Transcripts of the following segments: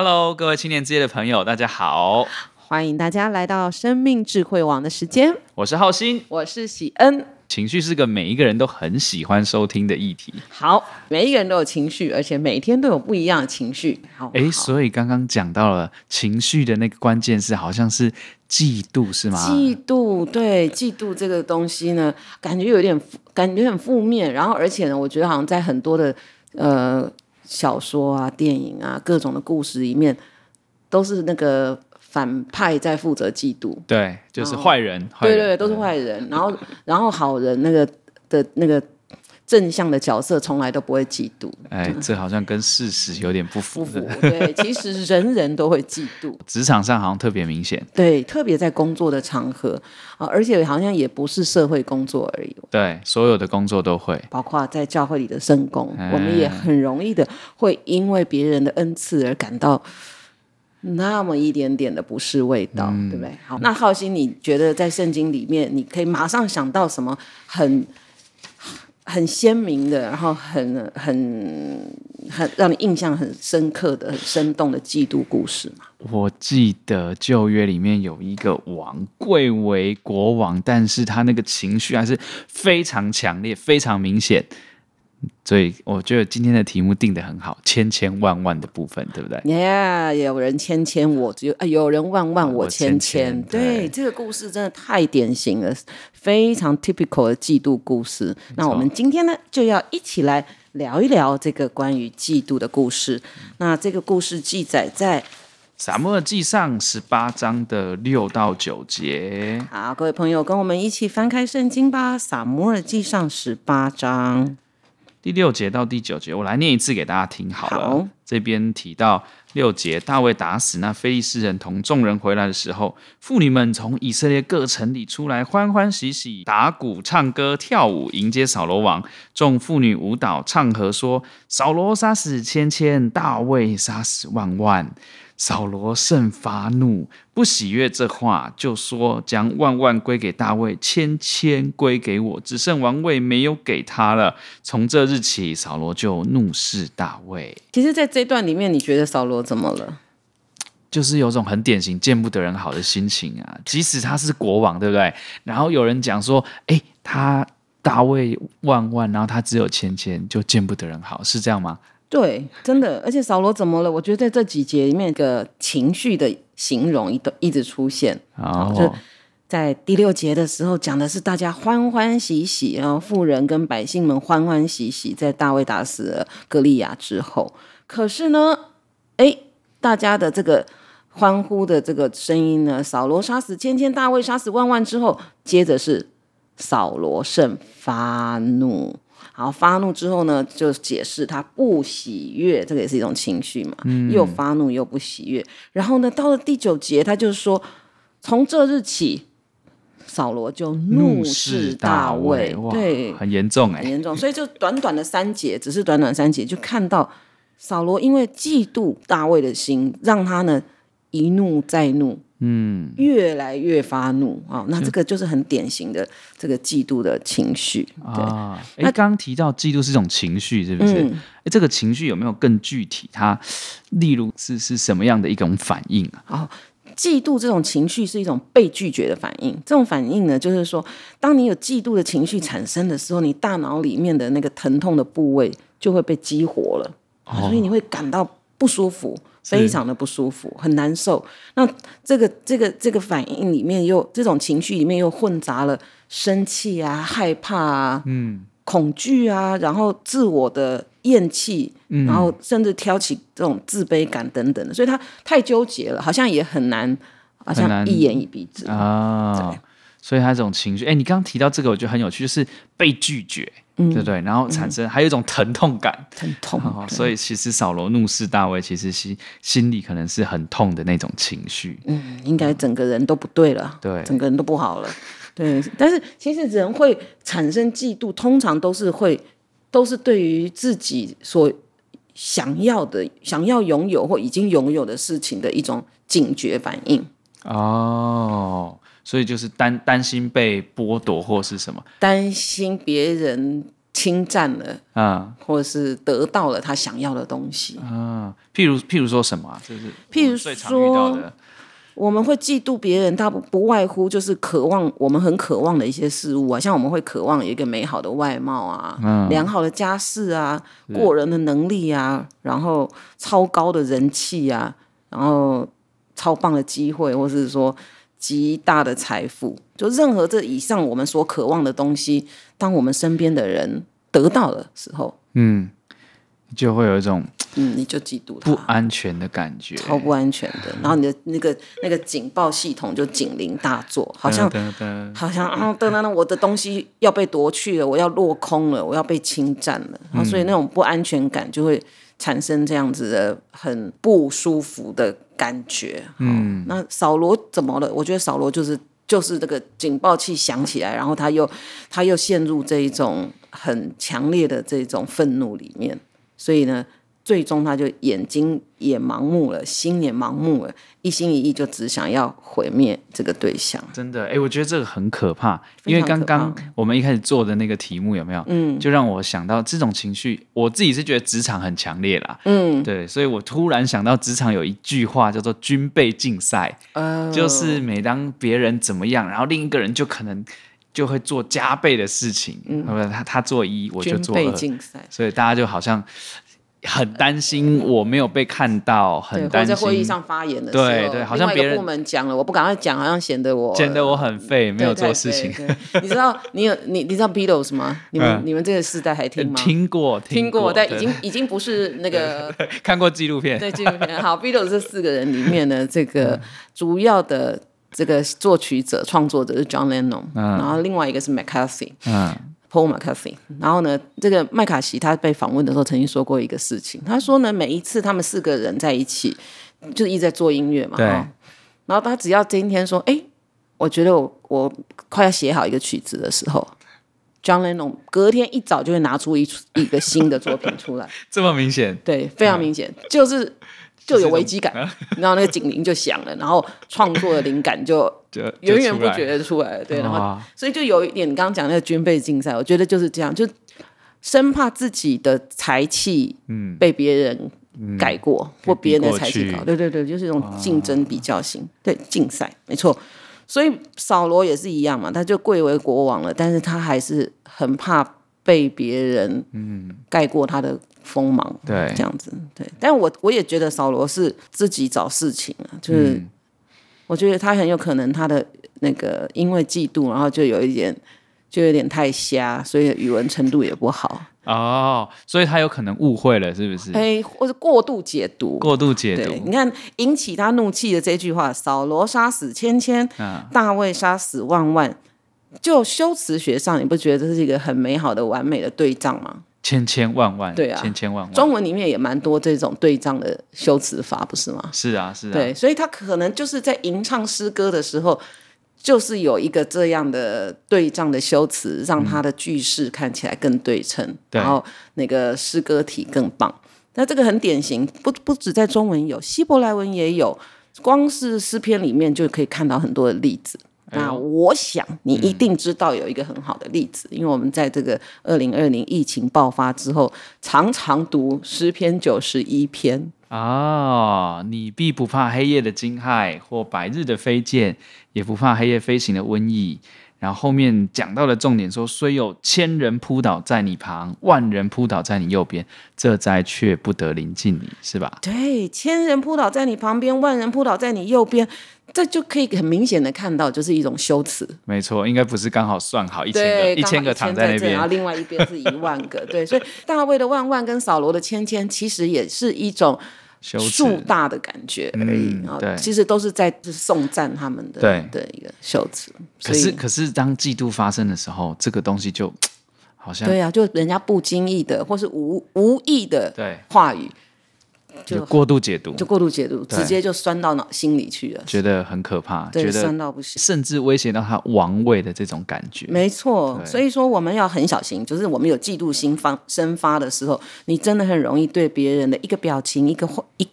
Hello，各位青年之夜的朋友，大家好，欢迎大家来到生命智慧网的时间。我是浩鑫，我是喜恩。情绪是个每一个人都很喜欢收听的议题。好，每一个人都有情绪，而且每天都有不一样的情绪。好，哎，所以刚刚讲到了情绪的那个关键是，好像是嫉妒，是吗？嫉妒，对，嫉妒这个东西呢，感觉有点感觉很负面。然后，而且呢，我觉得好像在很多的呃小说啊、电影啊、各种的故事里面，都是那个。反派在负责嫉妒，对，就是坏人，坏人，对对对，都是坏人。然后，然后好人那个的那个正向的角色从来都不会嫉妒。哎，这好像跟事实有点不符。不符，对，其实人人都会嫉妒。职场上好像特别明显，对，特别在工作的场合啊，而且好像也不是社会工作而已。对，所有的工作都会，包括在教会里的圣工，哎，我们也很容易的会因为别人的恩赐而感到。那么一点点的不是味道，嗯、对不对？好，那浩鑫，你觉得在圣经里面，你可以马上想到什么很很鲜明的，然后很很很让你印象很深刻的、很生动的嫉妒故事吗？我记得旧约里面有一个王贵为国王，但是他那个情绪还是非常强烈、非常明显。所以我觉得今天的题目定得很好，千千万万的部分，对不对？Yeah，有人千千，我只有啊，有人万万，我千千。对，这个故事真的太典型了，非常 typical 的嫉妒故事。那我们今天呢，就要一起来聊一聊这个关于嫉妒的故事。那这个故事记载在撒母耳记上十八章的六到九节。好，各位朋友，跟我们一起翻开圣经吧，撒母耳记上十八章。第六节到第九节，我来念一次给大家听好了。好，这边提到六节，大卫打死那非利士人，同众人回来的时候，妇女们从以色列各城里出来，欢欢喜喜打鼓、唱歌、跳舞，迎接扫罗王。众妇女舞蹈、唱和，说：扫罗杀死千千，大卫杀死万万。扫罗甚发怒，不喜悦这话，就说：“将万万归给大卫，千千归给我，只剩王位没有给他了。”从这日起，扫罗就怒视大卫。其实，在这段里面，你觉得扫罗怎么了？就是有种很典型见不得人好的心情啊！即使他是国王，对不对？然后有人讲说：“哎，他大卫万万，然后他只有千千，就见不得人好，是这样吗？”对，真的，而且扫罗怎么了？我觉得在这几节里面，个情绪的形容一一直出现。哦，就在第六节的时候，讲的是大家欢欢喜喜，然后富人跟百姓们欢欢喜喜，在大卫打死了歌利亚之后。可是呢，哎，大家的这个欢呼的这个声音呢，扫罗杀死千千，大卫杀死万万之后，接着是扫罗甚发怒。好，发怒之后呢，就解释他不喜悦，这个也是一种情绪嘛，嗯、又发怒又不喜悦。然后呢，到了第九节，他就说，从这日起，扫罗就怒视大卫，大对，很严重哎，很严重。所以就短短的三节，只是短短三节，就看到扫罗因为嫉妒大卫的心，让他呢一怒再怒。嗯，越来越发怒啊、哦！那这个就是很典型的这个嫉妒的情绪啊。那，刚刚提到嫉妒是一种情绪，是不是？哎、嗯，这个情绪有没有更具体？它例如是是什么样的一种反应啊？哦，嫉妒这种情绪是一种被拒绝的反应。这种反应呢，就是说，当你有嫉妒的情绪产生的时候，你大脑里面的那个疼痛的部位就会被激活了，哦、所以你会感到不舒服。非常的不舒服，很难受。那这个这个这个反应里面又这种情绪里面又混杂了生气啊、害怕啊、嗯、恐惧啊，然后自我的厌弃，嗯、然后甚至挑起这种自卑感等等的，所以他太纠结了，好像也很难，好像一言以蔽之啊。所以他这种情绪，哎，你刚刚提到这个，我觉得很有趣，就是被拒绝。对不对？然后产生还有一种疼痛感，疼痛。所以其实扫罗怒视大卫，其实心心里可能是很痛的那种情绪。嗯，应该整个人都不对了，对，整个人都不好了。对，但是其实人会产生嫉妒，通常都是会，都是对于自己所想要的、想要拥有或已经拥有的事情的一种警觉反应。哦。所以就是担担心被剥夺或是什么，担心别人侵占了啊，或者是得到了他想要的东西啊。譬如譬如说什么啊？这是譬如最常遇到的。我们会嫉妒别人，他不不外乎就是渴望我们很渴望的一些事物啊，像我们会渴望有一个美好的外貌啊，嗯、良好的家世啊，过人的能力啊，然后超高的人气啊，然后超棒的机会，或是说极大的财富，就任何这以上我们所渴望的东西，当我们身边的人得到的时候，嗯。就会有一种，嗯，你就嫉妒他不安全的感觉，超不安全的。然后你的那个那个警报系统就警铃大作，好像好像啊，噔噔噔，我的东西要被夺去了，我要落空了，我要被侵占了。然后所以那种不安全感就会产生这样子的很不舒服的感觉。嗯，那扫罗怎么了？我觉得扫罗就是就是这个警报器响起来，然后他又他又陷入这一种很强烈的这种愤怒里面。所以呢，最终他就眼睛也盲目了，心也盲目了，一心一意就只想要毁灭这个对象。真的，哎，我觉得这个很可怕，因为刚刚我们一开始做的那个题目有没有？嗯，就让我想到这种情绪，我自己是觉得职场很强烈啦。嗯，对，所以我突然想到职场有一句话叫做“军备竞赛”，哦，就是每当别人怎么样，然后另一个人就可能。就会做加倍的事情，嗯，他他做一，我就做二，所以大家就好像很担心我没有被看到，很担心。在会议上发言的时候，对对，好像别人部门讲了，我不赶快讲，好像显得我显得我很废，没有做事情。你知道你有你你知道 Beatles 吗？你们你们这个世代还听吗？听过听过，但已经已经不是那个 看过纪录片，对纪录片。好，Beatles 这四个人里面呢，这个主要的。这个作曲者、创作者是 John Lennon，、嗯、然后另外一个是 McCarthy，嗯，Paul McCartney。然后呢，这个麦卡锡他被访问的时候曾经说过一个事情，他说呢，每一次他们四个人在一起，就是一直在做音乐嘛，对。然后他只要今天说，哎，我觉得我我快要写好一个曲子的时候，John Lennon 隔天一早就会拿出一一个新的作品出来，这么明显？对，非常明显，嗯、就是。就有危机感，然后那个警铃就响了，然后创作的灵感就 源源不绝的出来了。对，然后所以就有一点，你刚刚讲那个军备竞赛，我觉得就是这样，就生怕自己的才气被别人改过，或别人的才气高。对对对，就是一种竞争比较性，对竞赛没错。所以扫罗也是一样嘛，他就贵为国王了，但是他还是很怕被别人嗯盖过他的。锋芒，对，这样子，对，但我我也觉得扫罗是自己找事情啊，就是我觉得他很有可能他的那个因为嫉妒，然后就有一点就有点太瞎，所以语文程度也不好哦，所以他有可能误会了，是不是？哎，或者过度解读，过度解读。你看引起他怒气的这句话：扫罗杀死千千，大卫杀死万万。就修辞学上，你不觉得这是一个很美好的、完美的对仗吗？千千万万，对啊，千千万万。中文里面也蛮多这种对仗的修辞法，不是吗？是啊，是啊。对，所以他可能就是在吟唱诗歌的时候，就是有一个这样的对仗的修辞，让他的句式看起来更对称，嗯、然后那个诗歌体更棒。那这个很典型，不不止在中文有，希伯来文也有，光是诗篇里面就可以看到很多的例子。那我想你一定知道有一个很好的例子，嗯、因为我们在这个二零二零疫情爆发之后，常常读诗篇九十一篇啊、哦。你必不怕黑夜的惊骇，或白日的飞溅，也不怕黑夜飞行的瘟疫。然后后面讲到的重点说，虽有千人扑倒在你旁，万人扑倒在你右边，这灾却不得临近你，是吧？对，千人扑倒在你旁边，万人扑倒在你右边。这就可以很明显的看到，就是一种修辞。没错，应该不是刚好算好一千个，一千个躺在那边，然后另外一边是一万个。对，所以大卫的万万跟扫罗的千千，其实也是一种数大的感觉而已。嗯、对，其实都是在颂赞他们的对的一个修辞。可是，可是当嫉妒发生的时候，这个东西就 好像对啊，就人家不经意的，或是无无意的话语。就过度解读，就过度解读，直接就酸到脑心里去了，觉得很可怕，觉得，酸到不行，甚至威胁到他王位的这种感觉。没错，所以说我们要很小心，就是我们有嫉妒心发生发的时候，你真的很容易对别人的一个表情、一个一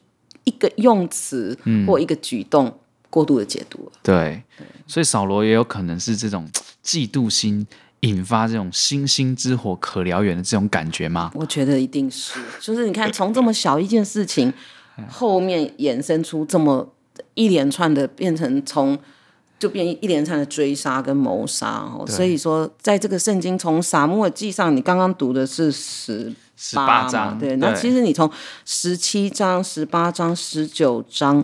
一个用词或一个举动过度的解读。对，所以扫罗也有可能是这种嫉妒心引发这种星星之火可燎原的这种感觉吗？我觉得一定是，就是你看从这么小一件事情，后面衍生出这么一连串的，变成从就变一连串的追杀跟谋杀哦。所以说，在这个圣经从撒母耳记上，你刚刚读的是十十八章，对，那其实你从十七章、十八章、十九章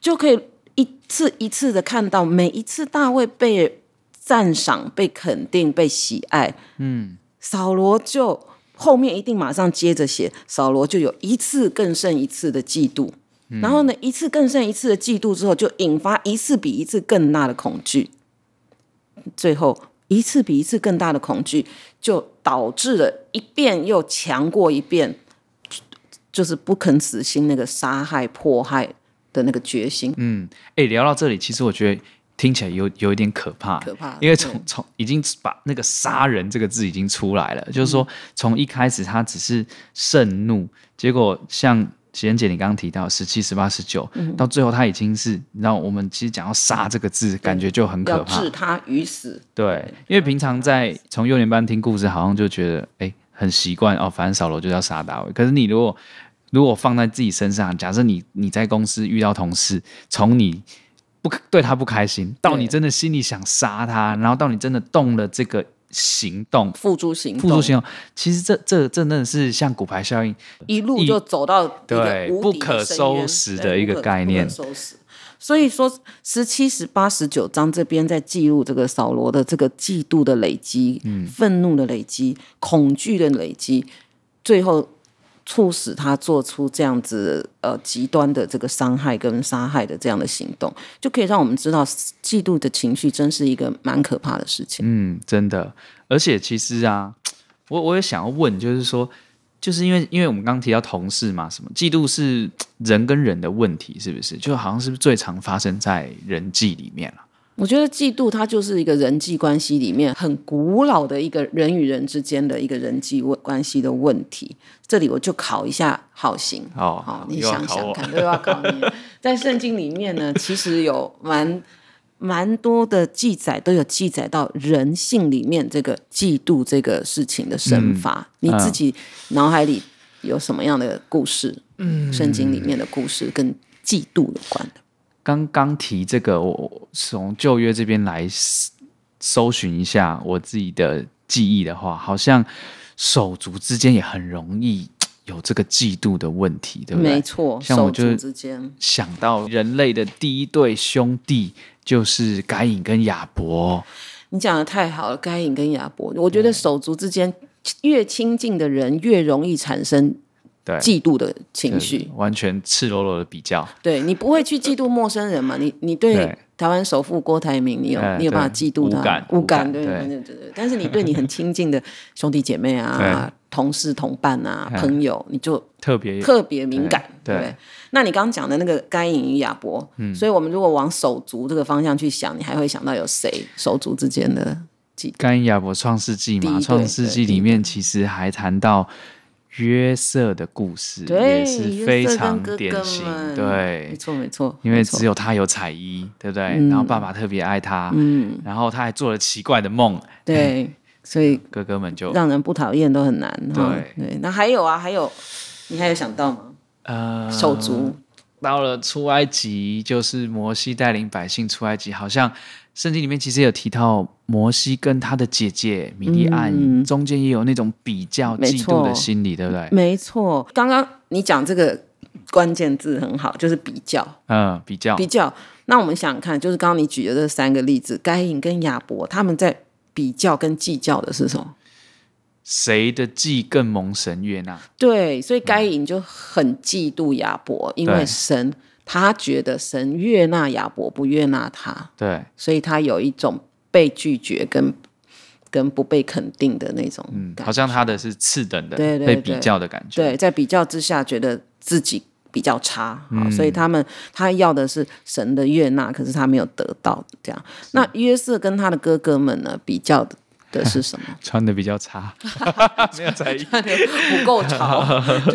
就可以一次一次的看到，每一次大卫被赞赏、被肯定、被喜爱，嗯，扫罗就后面一定马上接着写，扫罗就有一次更胜一次的嫉妒，然后呢，一次更胜一次的嫉妒之后，就引发一次比一次更大的恐惧，最后一次比一次更大的恐惧，就导致了一遍又强过一遍，就是不肯死心那个杀害、迫害的那个决心。嗯，哎，聊到这里，其实我觉得。听起来有有一点可怕，可怕，因为从从已经把那个“杀人”这个字已经出来了，嗯、就是说从一开始他只是盛怒，结果像贤姐你刚刚提到十七、十八、十九，到最后他已经是，你知道我们其实讲到“杀”这个字，感觉就很可怕，置他于死。对，因为平常在从幼年班听故事，好像就觉得哎很习惯哦，反正扫罗就要杀大卫。可是你如果如果放在自己身上，假设你你在公司遇到同事，从你。不对他不开心，到你真的心里想杀他，然后到你真的动了这个行动，付诸行动，付诸行动。其实这这这真的是像骨牌效应，一路就走到对不可收拾的一个概念。收拾。所以说，十七、十八、十九章这边在记录这个扫罗的这个嫉妒的累积，嗯，愤怒的累积，恐惧的累积，最后。促使他做出这样子呃极端的这个伤害跟杀害的这样的行动，就可以让我们知道嫉妒的情绪真是一个蛮可怕的事情。嗯，真的。而且其实啊，我我也想要问，就是说，就是因为因为我们刚提到同事嘛，什么嫉妒是人跟人的问题，是不是？就好像是不是最常发生在人际里面了？我觉得嫉妒它就是一个人际关系里面很古老的一个人与人之间的一个人际问关系的问题。这里我就考一下好行哦，好，你想想看，都要考你。在圣经里面呢，其实有蛮蛮多的记载，都有记载到人性里面这个嫉妒这个事情的生发。嗯、你自己脑海里有什么样的故事？嗯，圣经里面的故事跟嫉妒有关的。刚刚提这个，我从旧约这边来搜寻一下我自己的记忆的话，好像手足之间也很容易 有这个嫉妒的问题，对不对？没错，像我就想到人类的第一对兄弟就是该隐跟亚伯。你讲的太好了，该隐跟亚伯，我觉得手足之间越亲近的人越容易产生。嫉妒的情绪，完全赤裸裸的比较。对，你不会去嫉妒陌生人嘛？你你对台湾首富郭台铭，你有你有办法嫉妒他？无感，无感，对对对对。但是你对你很亲近的兄弟姐妹啊、同事同伴啊、朋友，你就特别特别敏感。对，那你刚刚讲的那个该隐与亚伯，所以我们如果往手足这个方向去想，你还会想到有谁？手足之间的嫉妒？该隐亚伯创世纪嘛，创世纪里面其实还谈到。约瑟的故事也是非常典型，对，没错没错，因为只有他有彩衣，对不对？然后爸爸特别爱他，嗯，然后他还做了奇怪的梦，对，所以哥哥们就让人不讨厌都很难，对对。那还有啊，还有，你还有想到吗？呃，手足到了出埃及，就是摩西带领百姓出埃及，好像。圣经里面其实有提到摩西跟他的姐姐米利安，嗯、中间也有那种比较嫉妒的心理，对不对？没错，刚刚你讲这个关键字很好，就是比较。嗯，比较，比较。那我们想想看，就是刚刚你举的这三个例子，该隐跟亚伯，他们在比较跟计较的是什么？谁的祭更蒙神悦纳？对，所以该隐就很嫉妒亚伯，嗯、因为神。他觉得神悦纳亚伯，不悦纳他，对，所以他有一种被拒绝跟跟不被肯定的那种嗯，好像他的是次等的，对对对，被比较的感觉，对，在比较之下觉得自己比较差，嗯，所以他们他要的是神的悦纳，可是他没有得到这样。那约瑟跟他的哥哥们呢，比较的的是什么？穿的比较差，没有在意，不够潮，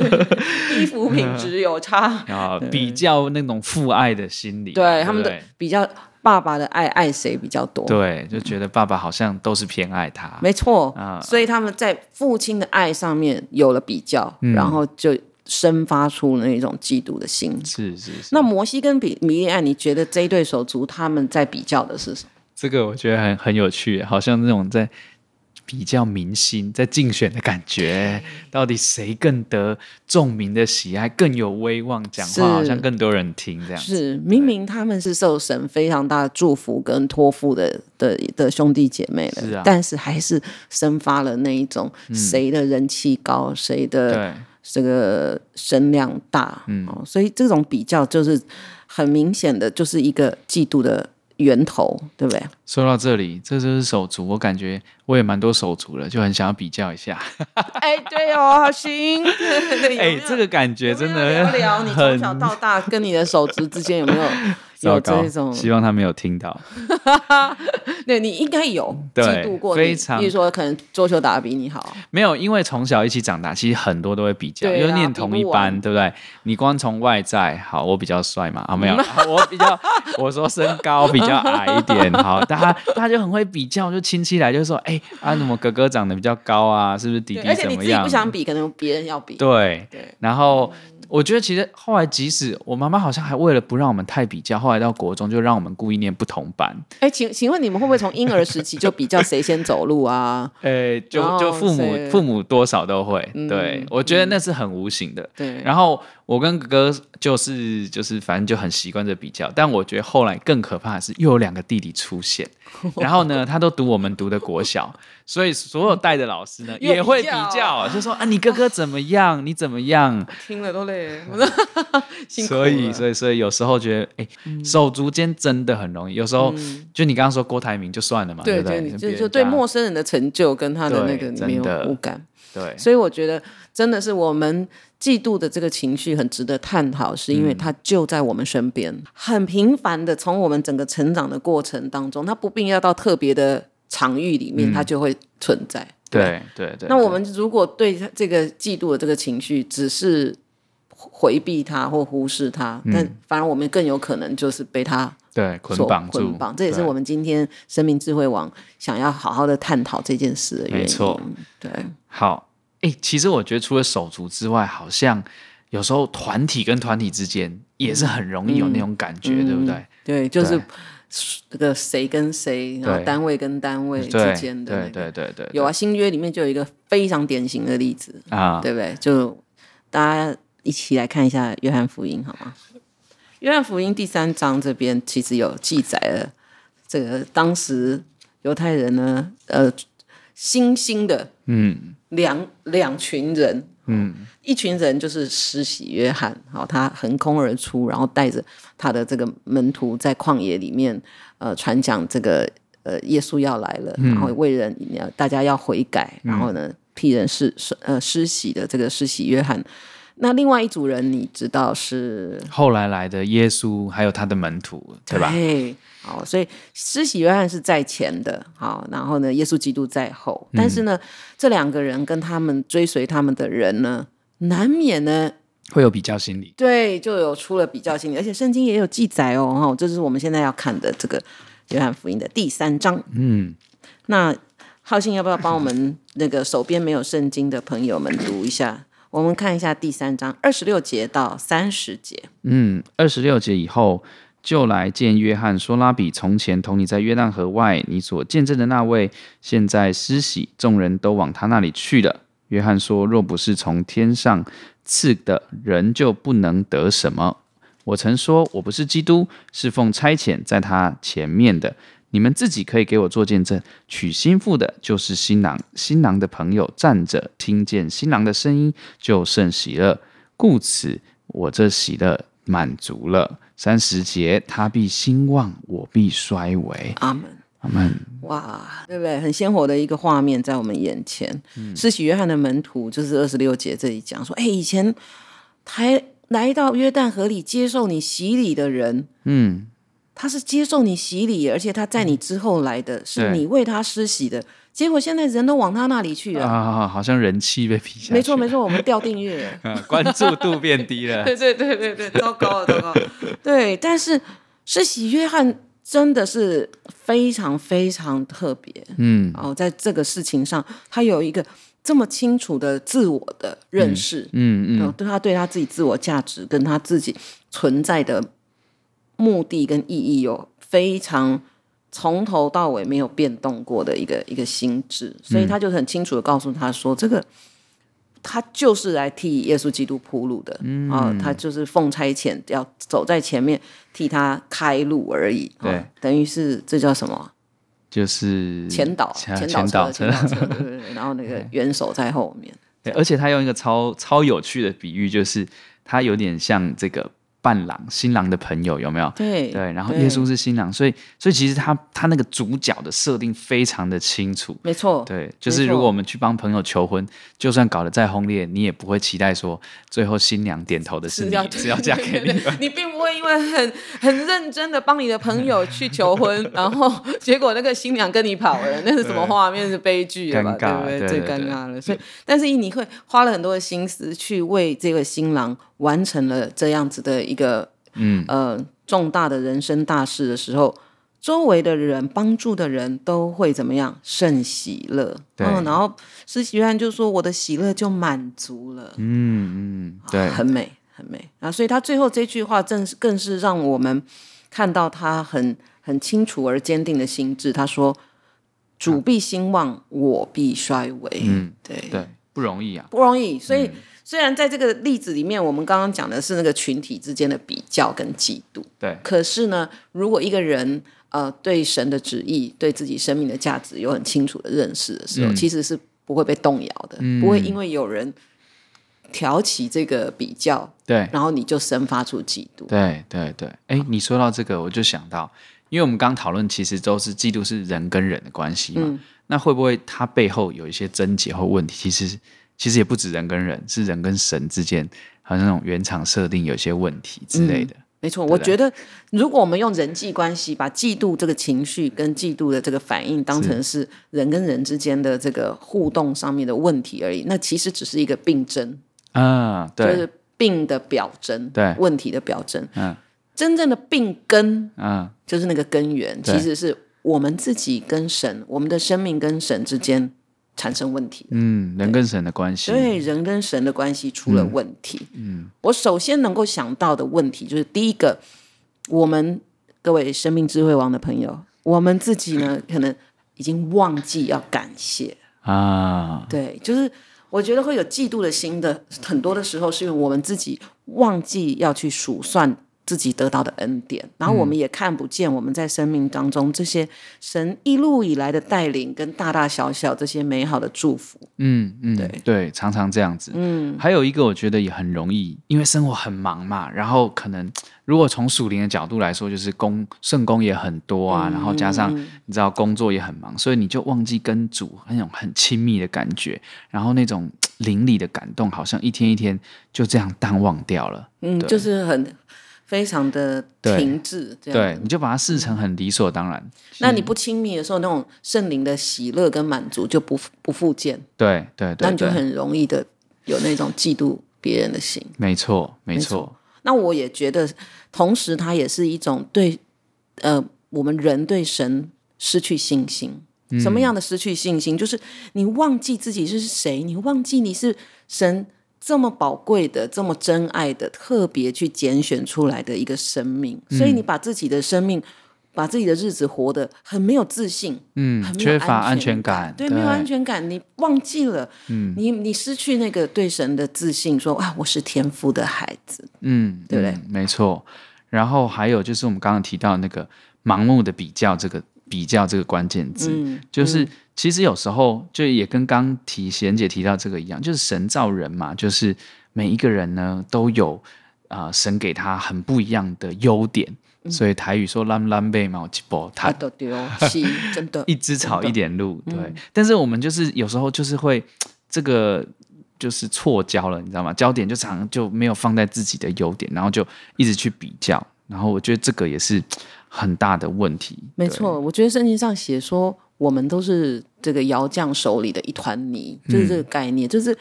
衣服品质有差啊，比较那种父爱的心理，对，他们的比较爸爸的爱爱谁比较多？对，就觉得爸爸好像都是偏爱他，没错啊，所以他们在父亲的爱上面有了比较，嗯、然后就生发出了那种嫉妒的心。是是是。那摩西跟比米利安，你觉得这一对手足他们在比较的是什么？这个我觉得很很有趣，好像那种在比较明星在竞选的感觉，到底谁更得众民的喜爱，更有威望，讲话好像更多人听这样。是明明他们是受神非常大的祝福跟托付的的的兄弟姐妹了，是啊，但是还是生发了那一种谁的人气高，嗯、谁的这个声量大，嗯，所以这种比较就是很明显的，就是一个嫉妒的。源头对不对？说到这里，这就是手足，我感觉我也蛮多手足了，就很想要比较一下。哎，对哦，好行。哎，这个感觉真的聊聊你从小到大跟你的手足之间有没有？有这种，希望他没有听到。对，你应该有嫉妒过，非常。比如说，可能桌球打的比你好，没有，因为从小一起长大，其实很多都会比较，因为念同一班，对不对？你光从外在，好，我比较帅嘛，啊，没有，我比较，我说身高比较矮一点，好，大家大家就很会比较，就亲戚来就说，哎，啊，怎么哥哥长得比较高啊？是不是弟弟怎么样？而且你自己不想比，可能别人要比。对对，然后。我觉得其实后来，即使我妈妈好像还为了不让我们太比较，后来到国中就让我们故意念不同班。哎，请请问你们会不会从婴儿时期就比较谁先走路啊？哎，就就父母父母多少都会。嗯、对，我觉得那是很无形的。对，然后。我跟哥哥就是就是反正就很习惯这比较，但我觉得后来更可怕的是又有两个弟弟出现，然后呢，他都读我们读的国小，所以所有带的老师呢 也会比较，就说啊，你哥哥怎么样，你怎么样？听了都累，所以所以所以有时候觉得哎，手足间真的很容易，有时候就你刚刚说郭台铭就算了嘛，对不对？就就对陌生人的成就跟他的那个没有无感，对，所以我觉得真的是我们。嫉妒的这个情绪很值得探讨，是因为它就在我们身边，嗯、很频繁的从我们整个成长的过程当中，它不必要到特别的场域里面，嗯、它就会存在。对对对。那我们如果对这个嫉妒的这个情绪只是回避它或忽视它，嗯、但反而我们更有可能就是被它对捆绑住。捆绑，这也是我们今天生命智慧网想要好好的探讨这件事的原因。没错，对，好。哎，其实我觉得除了手足之外，好像有时候团体跟团体之间也是很容易有那种感觉，嗯、对不对？对，就是这个谁跟谁，然后单位跟单位之间的、那个，对对对对，有啊，新约里面就有一个非常典型的例子啊，对不对？就大家一起来看一下约翰福音好吗？约翰福音第三章这边其实有记载了这个当时犹太人呢，呃。新兴的，嗯，两两群人，嗯，一群人就是施洗约翰，好，他横空而出，然后带着他的这个门徒在旷野里面，呃，传讲这个，呃，耶稣要来了，然后为人要大家要悔改，然后呢，替人施呃施洗的这个施洗约翰。那另外一组人，你知道是后来来的耶稣，还有他的门徒，对吧？对，好，所以施洗约翰是在前的，好，然后呢，耶稣基督在后。但是呢，嗯、这两个人跟他们追随他们的人呢，难免呢会有比较心理，对，就有出了比较心理，而且圣经也有记载哦，哈，这是我们现在要看的这个约翰福音的第三章。嗯，那浩信要不要帮我们那个手边没有圣经的朋友们读一下？我们看一下第三章二十六节到三十节。嗯，二十六节以后就来见约翰，说：“拉比，从前同你在约旦河外，你所见证的那位，现在施洗，众人都往他那里去了。”约翰说：“若不是从天上赐的，人就不能得什么。我曾说我不是基督，是奉差遣在他前面的。”你们自己可以给我做见证，娶新妇的就是新郎，新郎的朋友站着，听见新郎的声音就甚喜乐，故此我这喜乐满足了。三十节，他必兴旺，我必衰微。阿门，阿门。哇，对不对？很鲜活的一个画面在我们眼前。施洗、嗯、约翰的门徒就是二十六节这里讲说，哎，以前台来到约旦河里接受你洗礼的人，嗯。他是接受你洗礼，而且他在你之后来的，是你为他施洗的。结果现在人都往他那里去了啊，好像人气被比下去。没错没错，我们掉订阅了，关注度变低了。对对对对对，糟糕了糟糕了。对，但是施洗约翰真的是非常非常特别。嗯，哦，在这个事情上，他有一个这么清楚的自我的认识。嗯嗯，对、嗯、他对他自己自我价值跟他自己存在的目的跟意义有非常。从头到尾没有变动过的一个一个心智，所以他就很清楚的告诉他说：“嗯、这个他就是来替耶稣基督铺路的，嗯、哦，他就是奉差遣要走在前面替他开路而已。对，哦、等于是这叫什么？就是前导，前导车，前导车，对对对。然后那个 元首在后面。对，而且他用一个超超有趣的比喻，就是他有点像这个。”伴郎，新郎的朋友有没有？对对，然后耶稣是新郎，所以所以其实他他那个主角的设定非常的清楚。没错，对，就是如果我们去帮朋友求婚，就算搞得再轰烈，你也不会期待说最后新娘点头的是你，是要，是要嫁给你。你并不会因为很很认真的帮你的朋友去求婚，然后结果那个新娘跟你跑了，那是什么画面？是悲剧了吧？对对，最尴尬了。所以，但是你会花了很多的心思去为这个新郎。完成了这样子的一个嗯呃重大的人生大事的时候，周围的人帮助的人都会怎么样？甚喜乐。对、嗯，然后施洗约翰就说：“我的喜乐就满足了。”嗯嗯，对，很美很美啊！所以他最后这句话正是更是让我们看到他很很清楚而坚定的心智。他说：“主必兴旺，我必衰微。”嗯，对对，不容易啊，不容易。所以。嗯虽然在这个例子里面，我们刚刚讲的是那个群体之间的比较跟嫉妒，对。可是呢，如果一个人呃对神的旨意、对自己生命的价值有很清楚的认识的时候，嗯、其实是不会被动摇的，嗯、不会因为有人挑起这个比较，对，然后你就生发出嫉妒。对对对，哎，你说到这个，我就想到，因为我们刚讨论，其实都是嫉妒是人跟人的关系嘛，嗯、那会不会它背后有一些症结或问题？其实。其实也不止人跟人，是人跟神之间，好像那种原厂设定有些问题之类的。嗯、没错，我觉得如果我们用人际关系把嫉妒这个情绪跟嫉妒的这个反应当成是人跟人之间的这个互动上面的问题而已，那其实只是一个病症啊，对，就是病的表征，对，问题的表征。嗯，真正的病根，嗯，就是那个根源，其实是我们自己跟神，我们的生命跟神之间。产生问题，嗯，人跟神的关系，对，人跟神的关系出了问题。嗯，嗯，我首先能够想到的问题就是第一个，我们各位生命智慧王的朋友，我们自己呢，可能已经忘记要感谢啊。对，就是我觉得会有嫉妒的心的，很多的时候是因为我们自己忘记要去数算。自己得到的恩典，然后我们也看不见我们在生命当中这些神一路以来的带领跟大大小小这些美好的祝福。嗯嗯，对对，常常这样子。嗯，还有一个我觉得也很容易，因为生活很忙嘛，然后可能如果从属灵的角度来说，就是工圣工也很多啊，然后加上你知道工作也很忙，所以你就忘记跟主那种很亲密的感觉，然后那种灵里的感动，好像一天一天就这样淡忘掉了。嗯，就是很。非常的停滞，对，对，你就把它视成很理所当然。那你不亲密的时候，那种圣灵的喜乐跟满足就不不复见。对对对，那你就很容易的有那种嫉妒别人的心。没错没错。那我也觉得，同时它也是一种对呃我们人对神失去信心。嗯、什么样的失去信心？就是你忘记自己是谁，你忘记你是神。这么宝贵的、这么珍爱的、特别去拣选出来的一个生命，嗯、所以你把自己的生命、把自己的日子活得很没有自信，嗯，很缺乏安全感，对，对没有安全感，你忘记了，嗯，你你失去那个对神的自信，说啊，我是天父的孩子，嗯，对不对？嗯、没错。然后还有就是我们刚刚提到那个盲目的比较，这个比较这个关键字，嗯、就是。其实有时候就也跟刚提贤姐提到这个一样，就是神造人嘛，就是每一个人呢都有啊、呃、神给他很不一样的优点，嗯、所以台语说蓝蓝贝毛吉波，他都丢真的，一枝草一点露，的。对。嗯、但是我们就是有时候就是会这个就是错焦了，你知道吗？焦点就常就没有放在自己的优点，然后就一直去比较，然后我觉得这个也是很大的问题。没错，我觉得圣经上写说，我们都是这个窑匠手里的一团泥，就是这个概念，嗯、就是。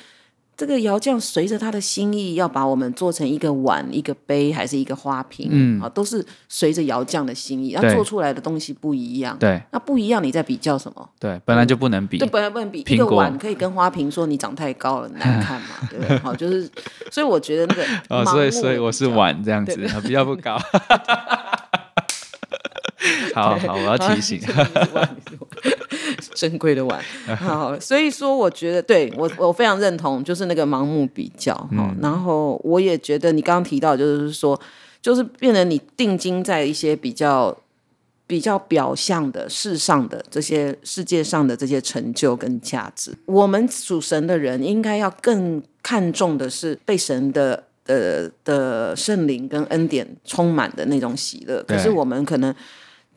这个窑匠随着他的心意，要把我们做成一个碗、一个杯，还是一个花瓶，嗯，啊，都是随着窑匠的心意，他做出来的东西不一样。对，那不一样，你在比较什么？对，本来就不能比。对，本来不能比。一个碗可以跟花瓶说你长太高了，难看嘛？对不对？好，就是，所以我觉得那个哦，所以所以我是碗这样子，比较不高。好好，我要提醒。珍贵的碗，好，所以说我觉得对我我非常认同，就是那个盲目比较哈、嗯。然后我也觉得你刚刚提到，就是说，就是变得你定睛在一些比较比较表象的世上的这些世界上的这些成就跟价值。我们属神的人应该要更看重的是被神的呃的圣灵跟恩典充满的那种喜乐。可是我们可能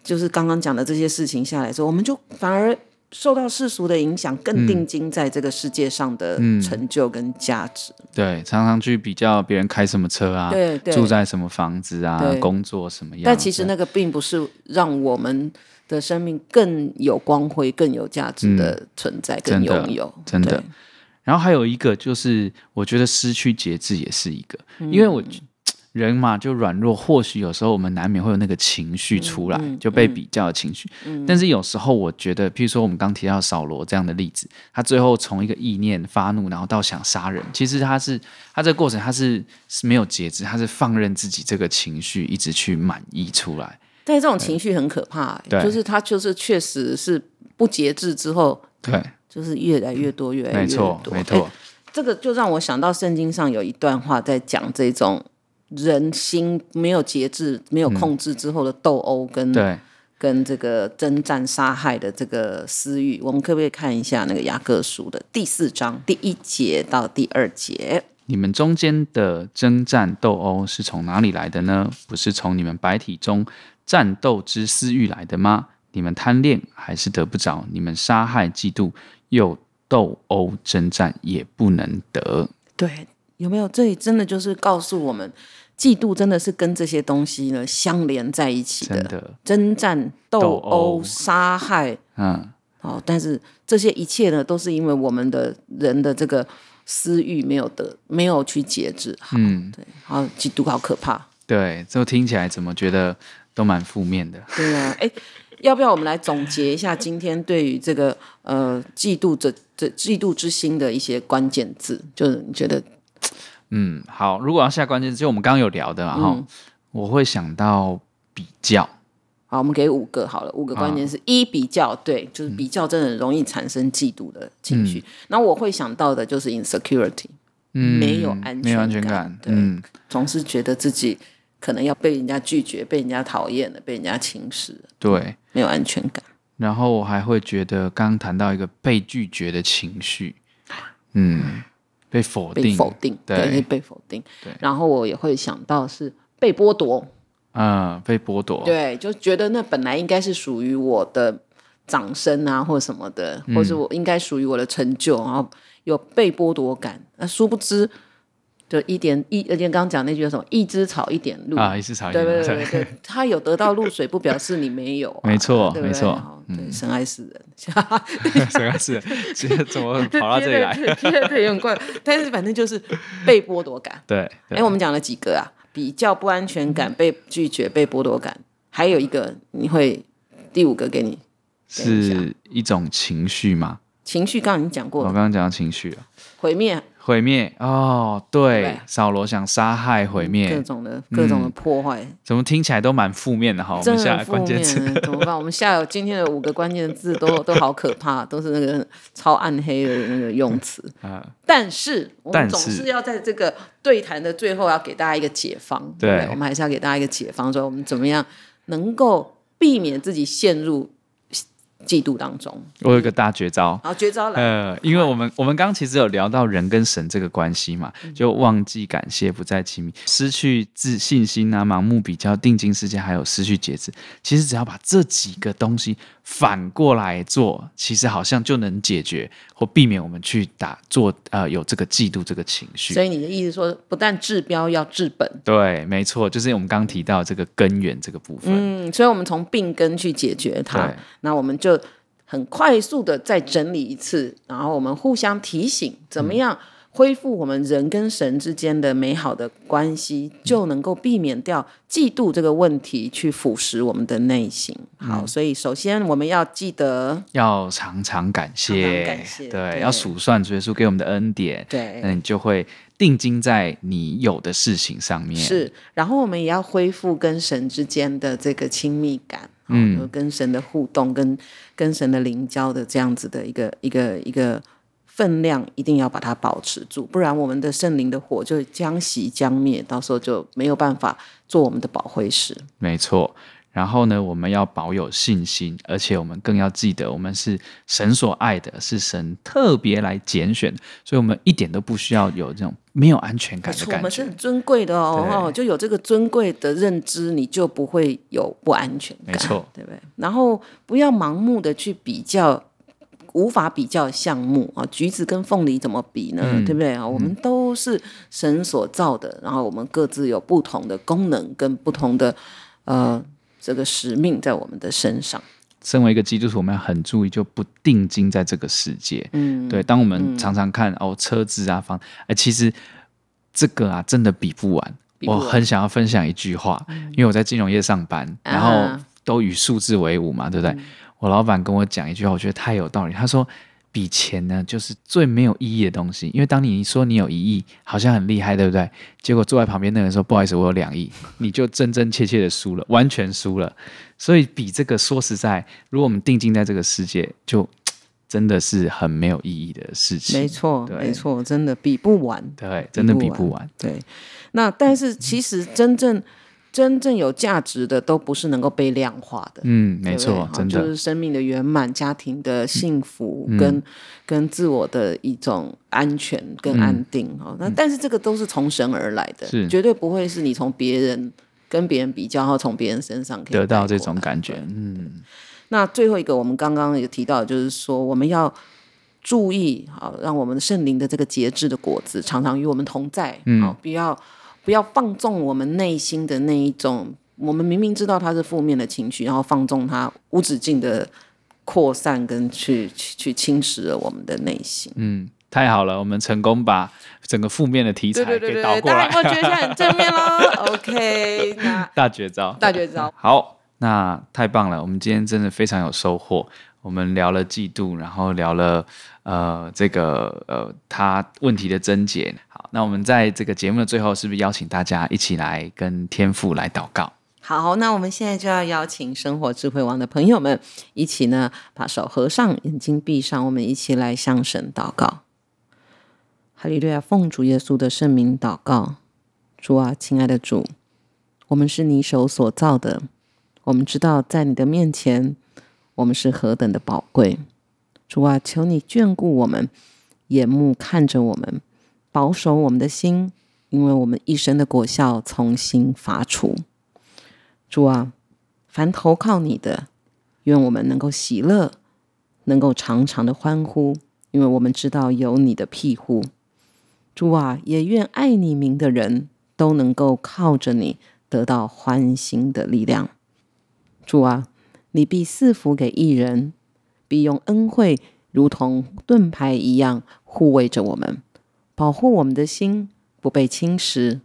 就是刚刚讲的这些事情下来之后，我们就反而。受到世俗的影响，更定睛在这个世界上的成就跟价值。对，常常去比较别人开什么车啊，对对，住在什么房子啊，工作什么样。但其实那个并不是让我们的生命更有光辉、更有价值的存在、更拥有。真的。然后还有一个就是，我觉得失去节制也是一个，嗯、因为我。人嘛，就软弱，或许有时候我们难免会有那个情绪出来，就被比较的情绪、嗯。但是有时候我觉得，譬如说我们刚提到扫罗这样的例子，他最后从一个意念发怒，然后到想杀人，其实他是他这个过程他是是没有节制，他是放任自己这个情绪一直去满溢出来。但是这种情绪很可怕、欸，就是他就是确实是不节制之后，对，就是越来越多，越来越多。没错，没错、欸。这个就让我想到圣经上有一段话在讲这种。人心没有节制、没有控制之后的斗殴跟、嗯、跟这个征战杀害的这个私欲，我们可不可以看一下那个雅各书的第四章第一节到第二节？你们中间的征战斗殴是从哪里来的呢？不是从你们白体中战斗之私欲来的吗？你们贪恋还是得不着？你们杀害、嫉妒又斗殴征战也不能得。对。有没有？这里真的就是告诉我们，嫉妒真的是跟这些东西呢相连在一起的。的征战、斗殴、杀害，嗯，哦，但是这些一切呢，都是因为我们的人的这个私欲没有得，没有去节制。嗯，对，好，嫉妒好可怕。对，这听起来怎么觉得都蛮负面的？对啊，哎，要不要我们来总结一下今天对于这个呃嫉妒这这嫉妒之心的一些关键字？就是你觉得？嗯，好。如果要下关键词，就我们刚刚有聊的，然后、嗯、我会想到比较。好，我们给五个好了，五个关键词、啊。一比较，对，就是比较真的容易产生嫉妒的情绪。那、嗯、我会想到的就是 insecurity，嗯，没有安全感，没有安全感，对，嗯、总是觉得自己可能要被人家拒绝，被人家讨厌了，被人家轻视，对，没有安全感。然后我还会觉得，刚刚谈到一个被拒绝的情绪，嗯。被否定，被否定，对，对被否定。对，然后我也会想到是被剥夺，嗯，被剥夺，对，就觉得那本来应该是属于我的掌声啊，或什么的，嗯、或是我应该属于我的成就，然后有被剥夺感，那殊不知。就一点一，而且刚刚讲那句叫什么“一枝草一点露”啊，一枝草一点露。对对对对，他有得到露水，不表示你没有、啊。没错，没错。对，神爱世人，神爱世人，怎么跑到这里来？对对对，有点怪。但是反正就是被剥夺感。对。哎、欸，我们讲了几个啊？比较不安全感、被拒绝、被剥夺感，还有一个，你会第五个给你，是一种情绪吗？情绪刚刚已经讲过了，我刚刚讲到情绪了，毁灭。毁灭哦，对，扫罗想杀害、毁灭，各种的、各种的破坏、嗯，怎么听起来都蛮负面的哈？我们下关键词怎么办？我们下有今天的五个关键字都都好可怕，都是那个超暗黑的那个用词。啊，但是我们总是要在这个对谈的最后要给大家一个解放，对，对，我们还是要给大家一个解方，说我们怎么样能够避免自己陷入。嫉妒当中，我有一个大绝招。好，绝招来。呃，因为我们我们刚刚其实有聊到人跟神这个关系嘛，就忘记感谢，不再亲密，失去自信心啊，盲目比较，定睛世界，还有失去节制。其实只要把这几个东西反过来做，其实好像就能解决或避免我们去打做呃有这个嫉妒这个情绪。所以你的意思说，不但治标要治本。对，没错，就是我们刚刚提到这个根源这个部分。嗯，所以我们从病根去解决它。那我们就很快速的再整理一次，然后我们互相提醒，怎么样？嗯恢复我们人跟神之间的美好的关系，就能够避免掉嫉妒这个问题去腐蚀我们的内心。好，嗯、所以首先我们要记得要常常感谢，常常感谢对，对，要数算主耶稣给我们的恩典，对，那你就会定睛在你有的事情上面。是，然后我们也要恢复跟神之间的这个亲密感，嗯，跟神的互动，跟跟神的灵交的这样子的一个一个一个。分量一定要把它保持住，不然我们的圣灵的火就将熄将灭，到时候就没有办法做我们的保惠师。没错，然后呢，我们要保有信心，而且我们更要记得，我们是神所爱的，是神特别来拣选，所以我们一点都不需要有这种没有安全感的感觉。我们是很尊贵的哦，就有这个尊贵的认知，你就不会有不安全感。没错，对不对？然后不要盲目的去比较。无法比较项目啊，橘子跟凤梨怎么比呢？嗯、对不对啊？我们都是神所造的，嗯、然后我们各自有不同的功能跟不同的呃这个使命在我们的身上。身为一个基督徒，我们要很注意，就不定睛在这个世界。嗯，对。当我们常常看、嗯、哦车子啊房，哎，其实这个啊真的比不完。不完我很想要分享一句话，嗯、因为我在金融业上班，然后都与数字为伍嘛，对不对？嗯我老板跟我讲一句话，我觉得太有道理。他说：“比钱呢，就是最没有意义的东西。因为当你说你有一亿，好像很厉害，对不对？结果坐在旁边那个人说：‘不好意思，我有两亿’，你就真真切切的输了，完全输了。所以比这个，说实在，如果我们定睛在这个世界，就真的是很没有意义的事情。没错，没错，真的比不完。对，真的比不完。对，那但是其实真正。”真正有价值的都不是能够被量化的，嗯，没错，就是生命的圆满、家庭的幸福跟、嗯、跟自我的一种安全跟安定哦。那、嗯、但是这个都是从神而来的，是绝对不会是你从别人跟别人比较，然后从别人身上可以得到这种感觉。嗯，那最后一个我们刚刚也提到，就是说我们要注意好，让我们的圣灵的这个节制的果子常常与我们同在，嗯，好，不要。不要放纵我们内心的那一种，我们明明知道它是负面的情绪，然后放纵它无止境的扩散跟去去去侵蚀了我们的内心。嗯，太好了，我们成功把整个负面的题材给倒过来，大家觉得很正面喽。OK，那大绝招，大绝招。好，那太棒了，我们今天真的非常有收获。我们聊了嫉妒，然后聊了呃这个呃他问题的症结。好，那我们在这个节目的最后，是不是邀请大家一起来跟天父来祷告？好，那我们现在就要邀请生活智慧王的朋友们一起呢，把手合上，眼睛闭上，我们一起来向神祷告。哈利路亚，奉主耶稣的圣名祷告。主啊，亲爱的主，我们是你手所造的，我们知道在你的面前。我们是何等的宝贵，主啊，求你眷顾我们，眼目看着我们，保守我们的心，因为我们一生的果效从心发出。主啊，凡投靠你的，愿我们能够喜乐，能够常常的欢呼，因为我们知道有你的庇护。主啊，也愿爱你名的人都能够靠着你得到欢心的力量。主啊。你必赐福给一人，必用恩惠如同盾牌一样护卫着我们，保护我们的心不被侵蚀，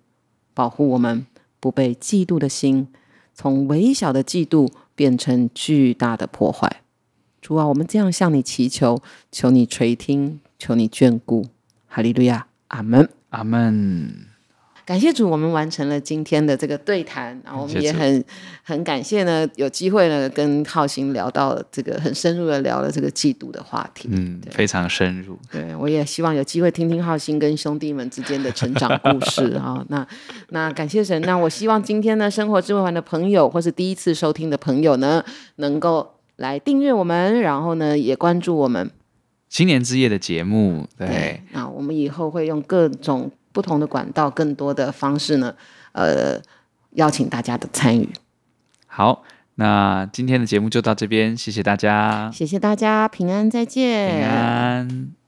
保护我们不被嫉妒的心从微小的嫉妒变成巨大的破坏。主啊，我们这样向你祈求，求你垂听，求你眷顾。哈利路亚，阿门，阿门。感谢主，我们完成了今天的这个对谈，然后我们也很很感谢呢，有机会呢跟浩鑫聊到这个很深入的聊了这个嫉妒的话题，嗯，非常深入。对，我也希望有机会听听浩鑫跟兄弟们之间的成长故事 啊。那那感谢神，那我希望今天呢，生活智慧环的朋友或是第一次收听的朋友呢，能够来订阅我们，然后呢也关注我们新年之夜的节目。对，对，那我们以后会用各种。不同的管道，更多的方式呢，呃，邀请大家的参与。好，那今天的节目就到这边，谢谢大家，谢谢大家，平安再见，平安。